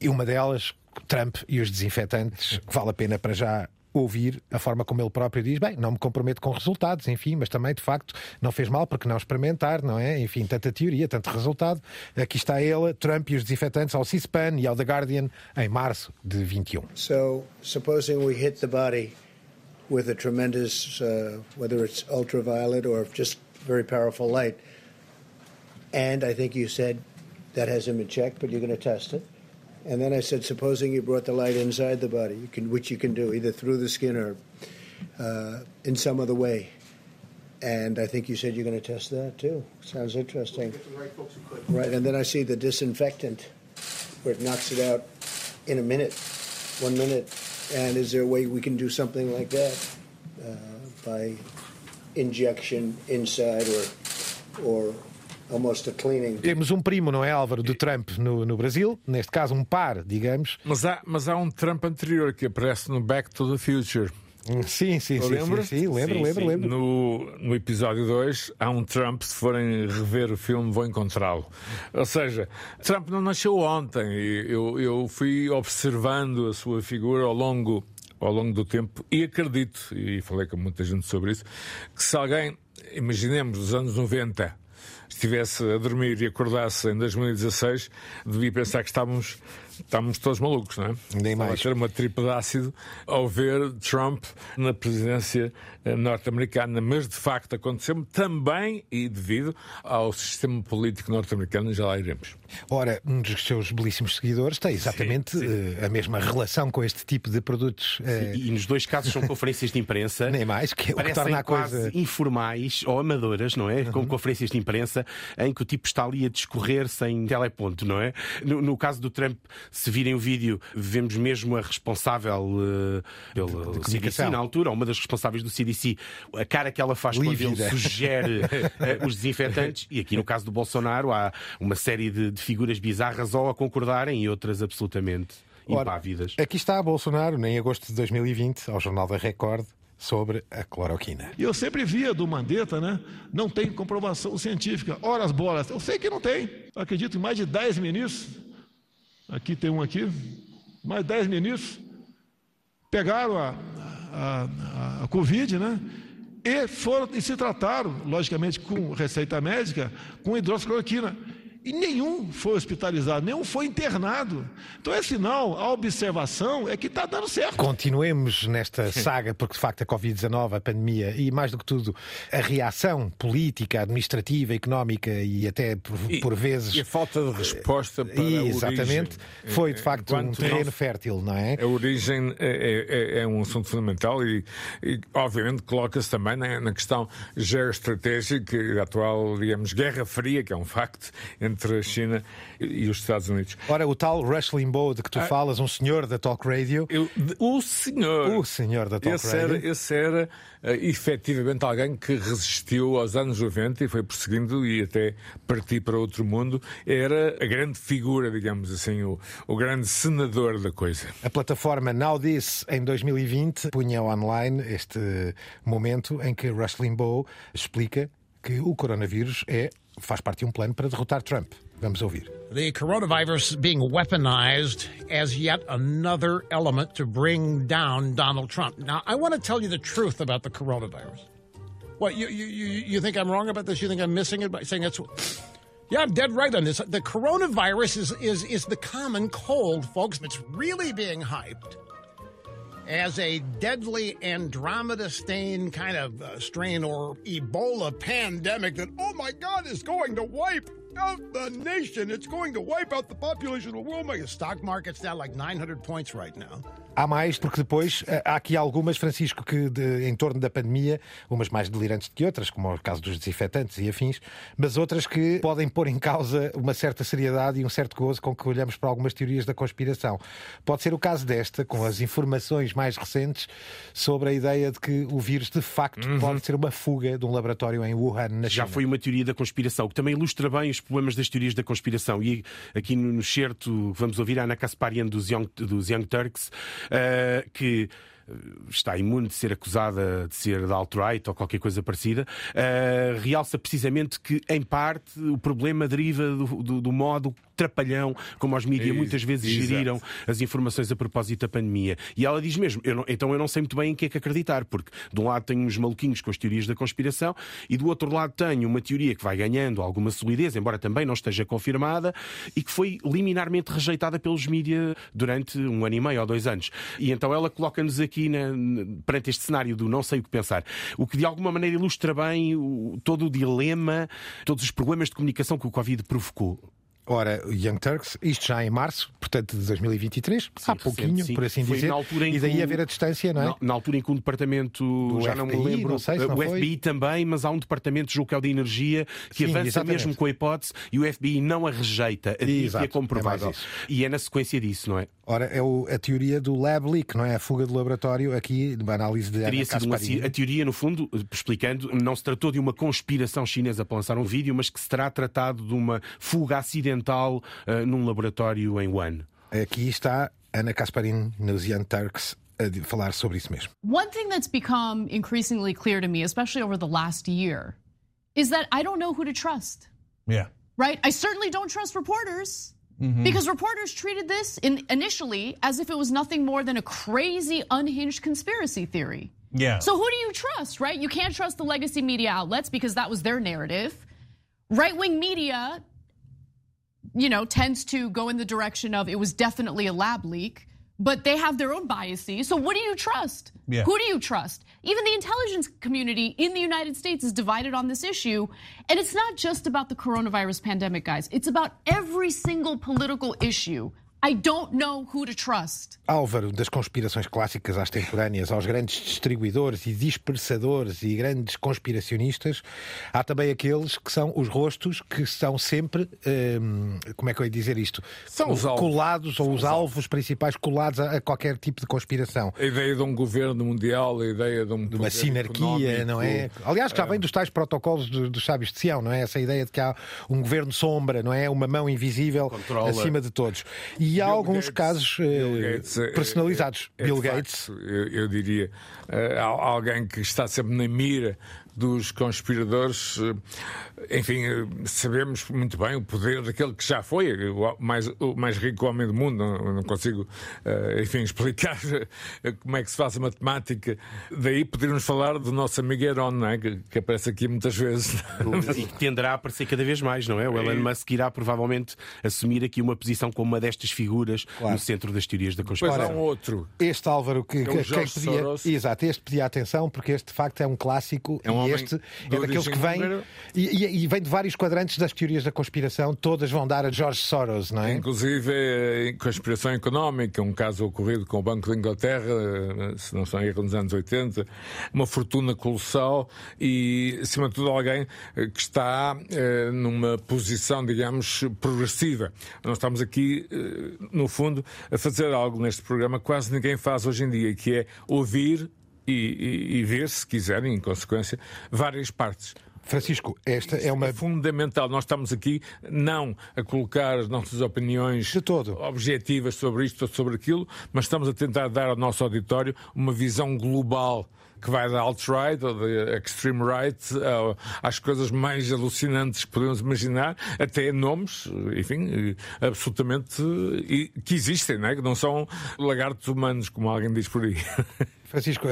E uma delas, Trump e os desinfetantes, que vale a pena para já ouvir a forma como ele próprio diz, bem, não me comprometo com resultados, enfim, mas também de facto não fez mal porque não experimentar, não é? Enfim, tanta teoria, tanto resultado. Aqui está ele, Trump e os desinfetantes ao C-SPAN e ao The Guardian em março de 21. So, supposing we hit the body with a tremendous, uh, whether it's ultraviolet or just very powerful light, and I think you said that has him in check, but you're going to test it. And then I said, supposing you brought the light inside the body, you can, which you can do either through the skin or uh, in some other way. And I think you said you're going to test that too. Sounds interesting. Right, and then I see the disinfectant where it knocks it out in a minute, one minute. And is there a way we can do something like that uh, by injection inside or, or almost a cleaning? Temos um primo, não é, Álvaro, do Trump no, no Brasil, neste caso um par, digamos. Mas há, mas há um Trump anterior que aparece no Back to the Future. Sim, sim, sim, Lembra? sim, sim, lembro, Sim, lembro, sim. lembro. No, no episódio 2 há um Trump, se forem rever o filme, vão encontrá-lo. Ou seja, Trump não nasceu ontem. Eu, eu fui observando a sua figura ao longo, ao longo do tempo e acredito, e falei com muita gente sobre isso, que se alguém, imaginemos, os anos 90, estivesse a dormir e acordasse em 2016, devia pensar que estávamos, estávamos todos malucos, não é? Nem mais. a ter uma tripa de ácido ao ver Trump na presidência eh, norte-americana. Mas de facto aconteceu também e devido ao sistema político norte-americano, já lá iremos. Ora, um dos seus belíssimos seguidores tem exatamente eh, a mesma relação com este tipo de produtos. eh, E nos dois casos são conferências de imprensa. Nem mais, que é o que Parecem torna a quase coisa. informais ou amadoras, não é? Com conferências de imprensa em que o tipo está ali a discorrer sem teleponto, não é? No, no caso do Trump, se virem o vídeo, vemos mesmo a responsável eh, pelo CDC comunicação. na altura, uma das responsáveis do CDC, a cara que ela faz quando Lívida. ele sugere eh, os desinfetantes. E aqui no caso do Bolsonaro há uma série de, de figuras bizarras ou a concordarem e outras absolutamente Ora, impávidas. Aqui está Bolsonaro, em agosto de 2020, ao Jornal da Record. sobre a cloroquina. E eu sempre via do Mandetta, né? Não tem comprovação científica. Ora as bolas. Eu sei que não tem. Eu acredito em mais de 10 ministros. Aqui tem um aqui. Mais de 10 ministros. Pegaram a, a, a, a Covid, né? E foram e se trataram, logicamente, com receita médica, com hidroxicloroquina. E nenhum foi hospitalizado, nenhum foi internado. Então é sinal, a observação é que está dando certo. Continuemos nesta saga, porque de facto a Covid-19, a pandemia e mais do que tudo a reação política, administrativa, económica e até por, E- por vezes. E a falta de resposta para E, a exatamente, origem. foi de Eh, facto um terreno não- fértil, não é? A origem é, é- é um assunto fundamental e, e, obviamente, coloca-se também na, na questão geoestratégica e da atual, digamos, Guerra Fria, que é um facto, entre a China e, os Estados Unidos. Ora, o tal Rush Limbaugh de que tu Ah. falas, um senhor da Talk Radio. o senhor. O senhor da Talk Esse Radio. era, esse era eh, efetivamente alguém que resistiu aos anos 90 e foi perseguindo e até partir para outro mundo. Era a grande figura, digamos assim, o, o grande senador da coisa. A plataforma Now This, em 2020, punha online este momento em que Rush Limbaugh explica que o coronavírus é, faz parte de um plano para derrotar Trump. Vamos ouvir. the coronavirus being weaponized as yet another element to bring down Donald Trump. Now, I want to tell you the truth about the coronavirus. What you you you, you think I'm wrong about this? You think I'm missing it by saying it's yeah, I'm dead right on this. The coronavirus is is is the common cold, folks. It's really being hyped as a deadly Andromeda stain kind of uh, strain or Ebola pandemic that, oh my God, is going to wipe out the nation. It's going to wipe out the population of the world. My stock market's down like 900 points right now. Há mais, porque depois eh, há aqui algumas, Francisco, que de- em torno da pandemia, umas mais delirantes do que outras, como é o caso dos desinfetantes e afins, mas outras que podem pôr em causa uma certa seriedade e um certo gozo com que olhamos para algumas teorias da conspiração. Pode ser o caso desta, com as informações mais recentes sobre a ideia de que o vírus de facto pode ser uma fuga de um laboratório em Wuhan, na Já China. foi uma teoria da conspiração, que também ilustra bem os problemas das teorias da conspiração. E aqui no certo vamos ouvir a Ana Kasparian dos Young, dos Young Turks, eh, que está imune de ser acusada de ser da alt-right ou qualquer coisa parecida, eh, realça precisamente que, em parte, o problema deriva do, do- do modo trapalhão como os mídias muitas vezes exato. geriram as informações a propósito da pandemia. E ela diz mesmo: eu não- então eu não sei muito bem em que é que acreditar, porque de um lado tenho uns maluquinhos com as teorias da conspiração e do outro lado tenho uma teoria que vai ganhando alguma solidez, embora também não esteja confirmada, e que foi liminarmente rejeitada pelos mídias durante um ano e meio ou dois anos. E então ela coloca-nos aqui na- n- perante este cenário do não sei o que pensar, o que de alguma maneira ilustra bem o- todo o dilema, todos os problemas de comunicação que o Covid provocou. Ora, Young Turks, isto já em março, portanto de 2023, há pouquinho, recente, sim. por assim Foi dizer. na altura em e daí o- haver a distância, não é? Na, na altura em que um departamento, Do já não me FBI, lembro, não sei se o não foi. FBI também, mas há um departamento, julgo que é o de energia, que Sim, avança exatamente. mesmo com a hipótese e o FBI não a rejeita, e a comprovada. é mais isso. e é na sequência disso, não é? Ora, é o- a teoria do lab leak, não é? A fuga do laboratório, aqui, numa análise de Teria Ana sido uma, a teoria, no fundo, explicando, não se tratou de uma conspiração chinesa para lançar um vídeo, mas que se terá tratado de uma fuga acidental ah, num laboratório em Wuhan. Aqui está Ana Kasparin nos Young Turks a de- falar sobre isso mesmo. One thing that's become increasingly clear to me, especially over the last year, is that I don't know who to trust, Yeah. right? I certainly don't trust reporters. Mhm. Because reporters treated this in, initially as if it was nothing more than a crazy, unhinged conspiracy theory. Yeah. So who do you trust, right? You can't trust the legacy media outlets because that was their narrative. Right wing media, you know, tends to go in the direction of it was definitely a lab leak, but they have their own biases. So what do you trust? Yeah. Who do you trust? Even the intelligence community in the United States is divided on this issue. And it's not just about the coronavirus pandemic, guys. It's about every single political issue. I don't know who to trust. Álvaro, das conspirações clássicas às temporâneas, aos grandes distribuidores e dispersadores e grandes conspiracionistas, há também aqueles que são os rostos que são sempre, hum, como é que eu ia dizer isto? São os alvos. Colados, ou os alvos principais colados a, a qualquer tipo de conspiração. A ideia de um governo mundial, a ideia de, um De uma sinarquia, não é? Aliás, já vem dos tais protocolos do- dos sábios de Sião, não é? Essa ideia de que há um governo sombra, não é? Uma mão invisível Controla. acima de todos. E e há Bill alguns Gates- casos eh, Gates, eh, personalizados. é- é Bill Gates. facto, eu, eu diria, al- alguém que está sempre na mira dos conspiradores. eh, Enfim, eh, sabemos muito bem o poder daquele que já foi o mais, o mais rico homem do mundo. Não, não consigo, eh, enfim, explicar eh, como é que se faz a matemática. Daí poderíamos falar do nosso amigo Heron, não é? que, que aparece aqui muitas vezes. E que tenderá a aparecer cada vez mais, não é? O Elon Musk irá provavelmente assumir aqui uma posição como uma destas figuras no centro das teorias da Depois há conspiração. um outro. Este Álvaro que, É o que- que pedia, exato, este pedia atenção porque este de facto é um clássico É um homem este é daqueles que vem e, e- e vem de vários quadrantes das teorias da conspiração, todas vão dar a George Soros, não é? Inclusive, em conspiração económica, um caso ocorrido com o Banco de Inglaterra, eh, se não em erro, nos anos 80, uma fortuna colossal e, acima de tudo, alguém eh, que está eh, numa posição, digamos, progressiva. Nós estamos aqui, eh, no fundo, a fazer algo neste programa que quase ninguém faz hoje em dia, que é ouvir e, e- e ver, se quiserem, em consequência, várias partes. Francisco, esta é uma. É fundamental. Nós estamos aqui não a colocar as nossas opiniões De todo. objetivas sobre isto ou sobre aquilo, mas estamos a tentar dar ao nosso auditório uma visão global que vai da alt-right ou da extreme right ao- às coisas mais alucinantes que podemos imaginar, até nomes, enfim, eh, absolutamente eh, que existem, não é? que não são lagartos humanos, como alguém diz por aí. Francisco,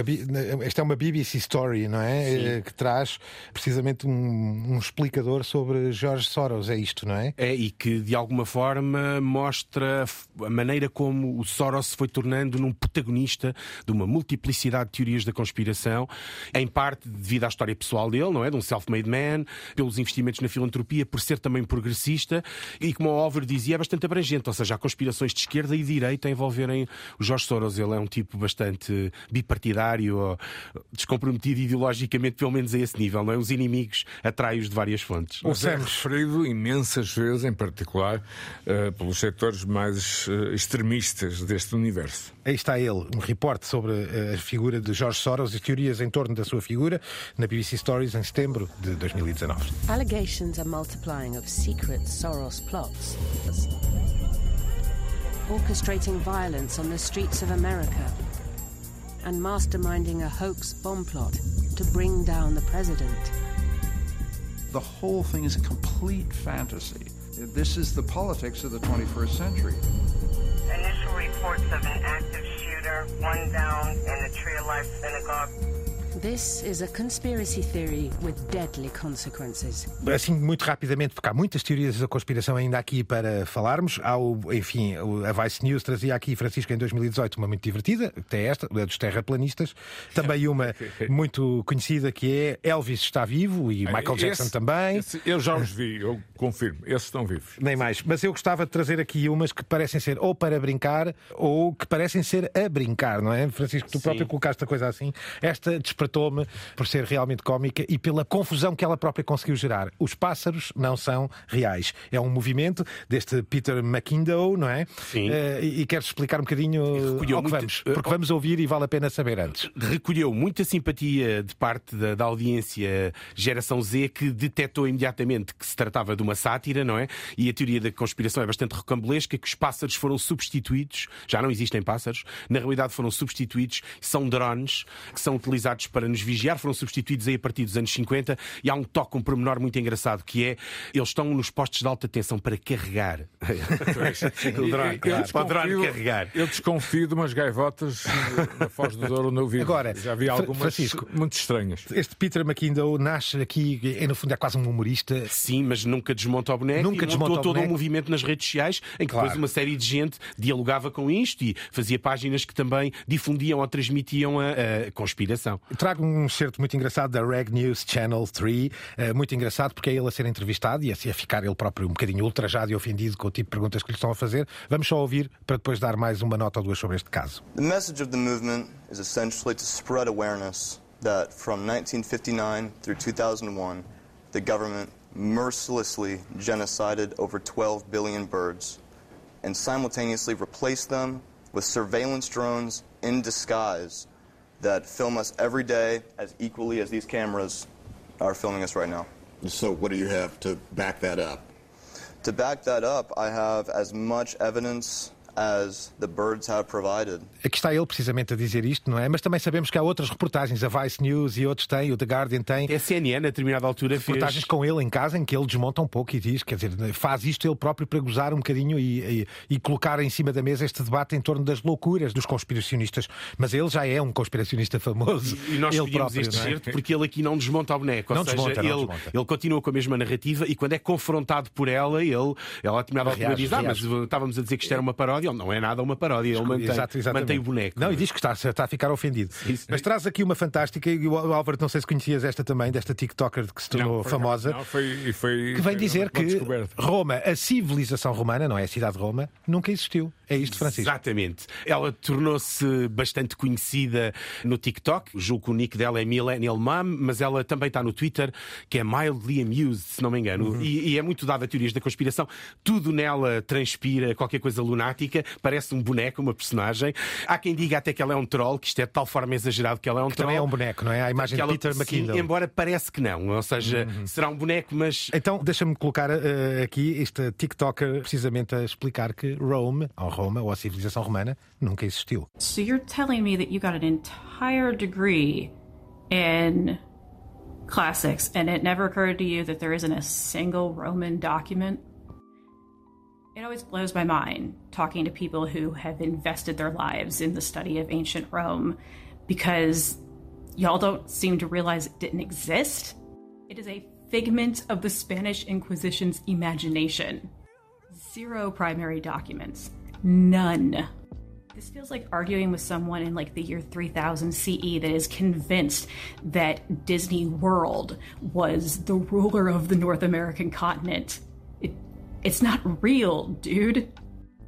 esta é uma BBC Story, não é? Eh, Que traz precisamente um, um explicador sobre George Soros, é isto, não é? É, e que de alguma forma mostra a maneira como o Soros se foi tornando num protagonista de uma multiplicidade de teorias da conspiração, em parte devido à história pessoal dele, não é? De um self-made man, pelos investimentos na filantropia, por ser também progressista e, como o Oliver dizia, é bastante abrangente, ou seja, há conspirações de esquerda e direita a envolverem o Jorge Soros. Ele é um tipo bastante bipartidário, ou descomprometido ideologicamente, pelo menos a esse nível, não é? Os inimigos atraem-os de várias fontes. Mas é referido imensas vezes, em particular, eh, pelos setores mais eh, extremistas deste universo. Aí está ele, um reporte sobre eh, a figura de George Soros e teorias em torno da sua figura na BBC Stories em setembro de 2019. Allegations are multiplying of secret Soros plots, orchestrating violence on the streets of America, and masterminding a hoax bomb plot to bring down the president. The whole thing is a complete fantasy. This is the politics of the 21st century. Initial reports of an active shooter, one down in the Tree of Life Synagogue. This is a conspiracy theory with deadly consequences. Assim, muito rapidamente, porque há muitas teorias da conspiração ainda aqui para falarmos. Há, o, enfim, a Vice News trazia aqui, Francisco, em 2018, uma muito divertida, que é esta, a dos terraplanistas. Também uma muito conhecida que é Elvis está vivo e Michael Esse- Jackson também. esse eu já os vi, eu confirmo. Esses estão vivos. Nem mais. Mas eu gostava de trazer aqui umas que parecem ser ou para brincar ou que parecem ser a brincar, não é? Francisco, tu próprio colocaste a coisa assim. Esta despertou-me por ser realmente cómica e pela confusão que ela própria conseguiu gerar. Os pássaros não são reais. É um movimento deste Peter McKindow, não é? Sim. Eh, e e queres explicar um bocadinho ao que muito- vamos? Porque vamos ouvir e vale a pena saber antes. recolheu muita simpatia de parte da, da audiência geração Z que detectou imediatamente que se tratava de uma sátira, não é? E a teoria da conspiração é bastante rocambolesca, que os pássaros foram substituídos, já não existem pássaros, na realidade foram substituídos, são drones que são utilizados para nos vigiar, foram substituídos aí a partir dos anos 50 e há um toque, um pormenor muito engraçado que é, eles estão nos postos de alta tensão para carregar. o drone, Eu claro, para o drone desconfio- carregar. Eu desconfio de umas gaivotas na Foz do Douro eu vivo. Agora, já vi algumas Francisco, muito estranhas. Este Peter McKindow nasce aqui, é, no fundo é quase um humorista. Sim, mas nunca desmonta o boneco Nunca e montou todo boneco. um movimento nas redes sociais em que Claro. depois uma série de gente dialogava com isto e fazia páginas que também difundiam ou transmitiam a, a conspiração. Trago um certo muito engraçado da Reg News Channel 3, eh, muito engraçado porque é ele a ser entrevistado e a ficar ele próprio um bocadinho ultrajado e ofendido com o tipo de perguntas que lhe estão a fazer. Vamos só ouvir para depois dar mais uma nota ou duas sobre este caso. The message of the movement is essentially to spread awareness that from 1959 through 2001, the government mercilessly genocided over 12 billion birds and simultaneously replaced them with surveillance drones in disguise that film us every day as equally as these cameras are filming us right now. So, what do you have to back that up? To back that up, I have as much evidence as the birds have provided. Aqui está ele precisamente a dizer isto, não é? Mas também sabemos que há outras reportagens, a Vice News e outros têm, o The Guardian tem. A CNN, a determinada altura, reportagens fez... com ele em casa em que ele desmonta um pouco e diz, quer dizer, faz isto ele próprio para gozar um bocadinho e, e, e colocar em cima da mesa este debate em torno das loucuras dos conspiracionistas. Mas ele já é um conspiracionista famoso. E nós ele próprio, este não é? certo porque ele aqui não desmonta o boneco. Ou Não seja, desmonta, não ele, desmonta. ele continua com a mesma narrativa e quando é confrontado por ela, ele, ela a determinada altura diz: Ah, mas estávamos a dizer que isto era uma paródia. Ele não é nada uma paródia. Ele mantém, Exato, exatamente. mantém o boneco. Não, e diz que está, está a ficar ofendido. Mas traz aqui uma fantástica, e o Álvaro, não sei se conhecias esta também, desta TikToker que se tornou Não, foi- famosa. Não, foi, foi, que vem dizer que. Roma, a civilização romana, não é a cidade de Roma, nunca existiu. É isto, Francisco. Exatamente. Ela tornou-se bastante conhecida no TikTok. Julgo que o nick dela é Millennial Mom, mas ela também está no Twitter, que é Mildly Amused, se não me engano. Uhum. E, e é muito dada a teorias da conspiração. Tudo nela transpira qualquer coisa lunática, parece um boneco, uma personagem. Há quem diga até que ela é um troll, que isto é de tal forma exagerado que ela é um Que troll. também é um boneco, não é? A imagem Que de ela- Peter McKinnon. embora parece que não. Ou seja, será um boneco, mas Então, deixa-me colocar eh, aqui esta TikToker precisamente a explicar que Rome, ou Roma, ou a civilização romana, nunca existiu. So you're telling me that you got an entire degree in classics and it never occurred to you that there isn't a single Roman document? It always blows my mind talking to people who have invested their lives in the study of ancient Rome because y'all don't seem to realize it didn't exist. It is a figment of the Spanish Inquisition's imagination. Zero primary documents. None. This feels like arguing with someone in like the year 3000 CE that is convinced that Disney World was the ruler of the North American continent. It, it's not real, dude.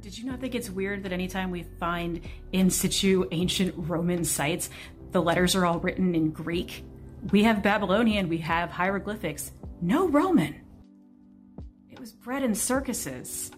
Did you not think it's weird that anytime we find in situ ancient Roman sites, the letters are all written in Greek? We have Babylonian, we have hieroglyphics. No Roman. It was bred in circuses.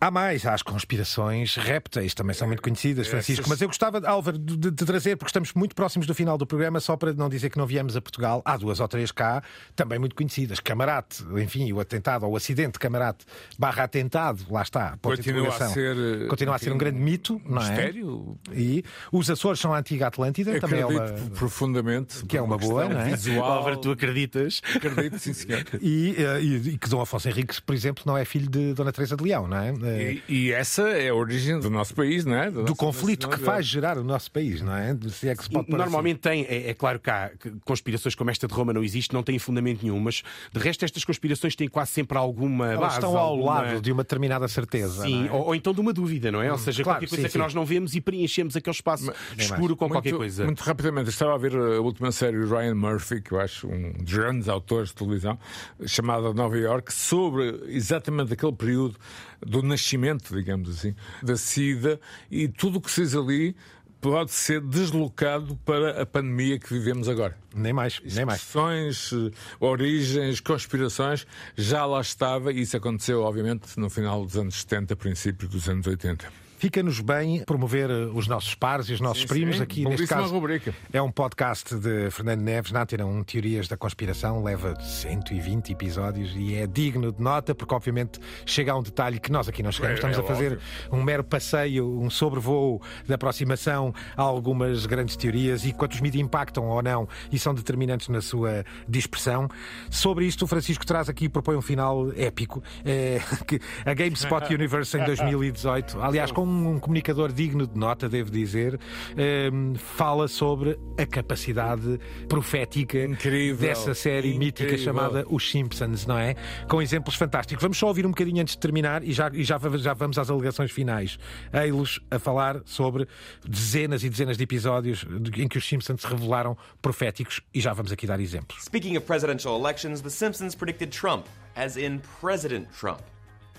Há mais, há as conspirações répteis, também são muito conhecidas, Francisco. Mas eu gostava, Álvaro, de, de trazer, porque estamos muito próximos do final do programa, só para não dizer que não viemos a Portugal. Há duas ou três cá, também muito conhecidas. Camarate, enfim, o atentado, ou o acidente de Camarate barra atentado, lá está. Continua a ser, Continua a ser um grande mito, não é? mistério. E os Açores são a antiga Atlântida, também é Acredito uma. profundamente. Que é uma boa, não é? Visual. Álvaro, tu acreditas? Acredito, sim, senhor. E, eh, e- e que Dom Afonso Henriques, por exemplo, não é filho de Dona Teresa de Leão, não é? Eh, E, e essa é a origem do nosso país, não é? Do nossa conflito que faz gerar o nosso país, não é? Se é que se pode Normalmente tem, é, é claro que há conspirações como esta de Roma não existe, não têm fundamento nenhum, mas de resto estas conspirações têm quase sempre alguma assim. Elas base. estão ao alguma- lado de uma determinada certeza. Sim, não é? ou, ou então de uma dúvida, não é? Ou seja, claro, qualquer coisa sim, que sim. nós não vemos e preenchemos aquele espaço escuro com qualquer Muito- coisa. Muito rapidamente, eu estava a ver a última série do Ryan Murphy, que eu acho um dos grandes autores de televisão, chamada Nova York, sobre exatamente aquele período do nascimento, digamos assim, da SIDA e tudo o que se diz ali pode ser deslocado para a pandemia que vivemos agora. Nem mais, nem mais. Expressões, eh, origens, conspirações, já lá estava e isso aconteceu, obviamente, no final dos anos 70, princípio dos anos 80. Fica-nos bem promover eh, os nossos pares e os nossos Sim, primos sim. aqui neste caso. rubrica. É um podcast de Fernando Neves na Antena 1, Teorias da Conspiração, leva 120 episódios e é digno de nota, porque obviamente chega a um detalhe que nós aqui não chegamos. É, Estamos é a fazer um mero passeio, um sobrevoo de aproximação a algumas grandes teorias e quantos mídias impactam ou não e são determinantes na sua dispersão. Sobre isto, o Francisco traz aqui e propõe um final épico, eh, que a GameSpot Universe em 2018, aliás, com um comunicador digno de nota, devo dizer, eh, fala sobre a capacidade profética Incrível, dessa série mítica incrível. chamada Os Simpsons, não é? Com exemplos fantásticos. Vamos só ouvir um bocadinho antes de terminar e já, e já, já vamos às alegações finais. Ei-los a falar sobre dezenas e dezenas de episódios em que os Simpsons se revelaram proféticos e já vamos aqui dar exemplos. Speaking of presidential elections, The Simpsons predicted Trump, as in President Trump.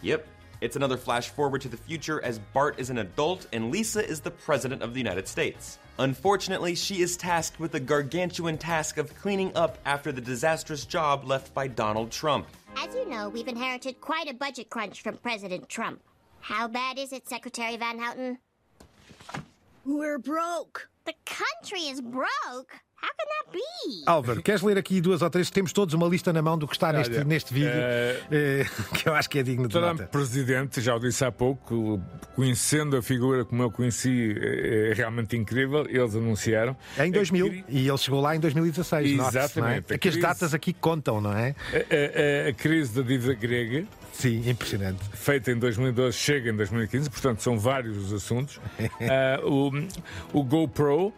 Yep, it's another flash forward to the future as Bart is an adult and Lisa is the President of the United States. Unfortunately, she is tasked with the gargantuan task of cleaning up after the disastrous job left by Donald Trump. As you know, we've inherited quite a budget crunch from President Trump. How bad is it, Secretary Van Houten? We're broke. The country is broke? How can that be? Álvaro, queres ler aqui duas ou três? Temos todos uma lista na mão do que está neste, Olha, neste vídeo, eh, eh, que eu acho que é digno de Trump, nota. presidente, já o disse há pouco, conhecendo a figura como eu conheci, é é realmente incrível. Eles anunciaram. É em 2000 e ele chegou lá em 2016. note-se, Não é? Exatamente. É que as datas aqui contam, não é? A, a- a crise da dívida grega. Sim, impressionante. Feita em 2012, chega em 2015, portanto são vários os assuntos. Ah, o, o GoPro.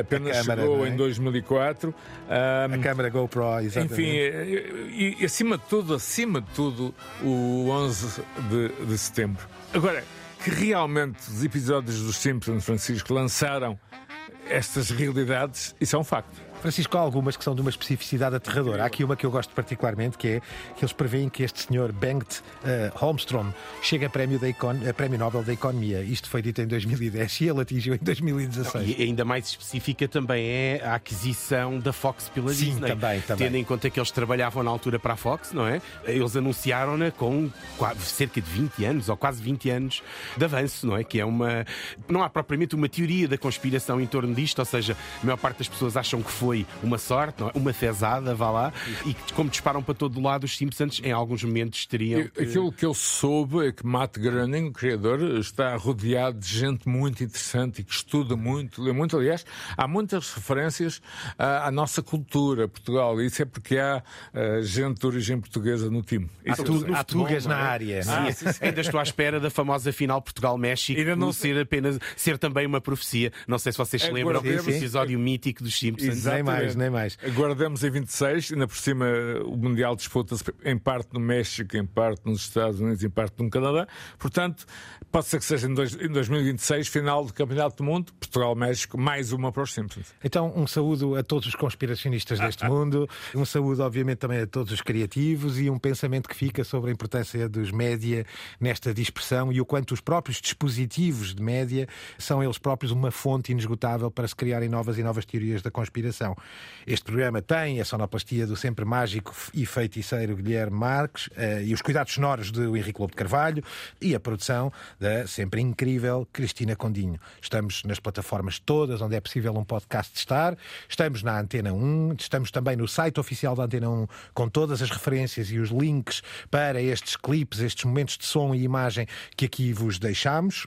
Apenas câmara, chegou é? em 2004. A câmara GoPro, exatamente. Enfim, eh, e, e acima de tudo, acima de tudo, o 11 de, de setembro. Agora, que realmente os episódios dos Simpsons, Francisco, lançaram estas realidades, isso é um facto. Francisco, há algumas que são de uma especificidade aterradora. Há aqui uma que eu gosto particularmente, que é que eles preveem que este senhor Bengt eh, Holmstrom chega a prémio, da Econ- a prémio Nobel da Economia. Isto foi dito em 2010 e ele atingiu em 2016. E ainda mais específica também é a aquisição da Fox pela Sim, Disney. também, também. Tendo em conta que eles trabalhavam na altura para a Fox, não é? Eles anunciaram-na com cerca de 20 anos, ou quase 20 anos de avanço, não é? Que é uma. Não há propriamente uma teoria da conspiração em torno disto, ou seja, a maior parte das pessoas acham que foi uma sorte, não é? uma fezada, vá lá, e que, como disparam para todo lado, os Simpsons em alguns momentos teriam. Que- Aquilo que eu soube é que Matt Groening, o criador, está rodeado de gente muito interessante e que estuda muito, lê muito. Aliás, há muitas referências à, à nossa cultura, Portugal. E isso é porque há ah, gente de origem portuguesa no time. Há, Isso é tu, há tugas na área, é? Sim, ainda estou à espera da famosa final Portugal-México Ainda não não ser apenas ser também uma profecia. Não sei se vocês se lembram desse episódio mítico dos Simpsons. Nem mais, nem mais. Aguardamos em 26, ainda por cima o Mundial disputa-se em parte no México, em parte nos Estados Unidos, em parte no Canadá. Portanto, pode ser que seja em, dois, em 2026, final do Campeonato do Mundo, Portugal-México, mais uma para os Simpsons. Então, um saúdo a todos os conspiracionistas deste mundo, um saúdo, obviamente, também a todos os criativos e um pensamento que fica sobre a importância dos média nesta dispersão e o quanto os próprios dispositivos de média são eles próprios uma fonte inesgotável para se criarem novas e novas teorias da conspiração. Este programa tem a sonoplastia do sempre mágico e feiticeiro Guilherme Marques eh, e os cuidados sonoros do Henrique Lobo de Carvalho e a produção da sempre incrível Cristina Condinho. Estamos nas plataformas todas onde é possível um podcast estar. Estamos na Antena 1, estamos também no site oficial da Antena 1 com todas as referências e os links para estes clipes, estes momentos de som e imagem que aqui vos deixamos.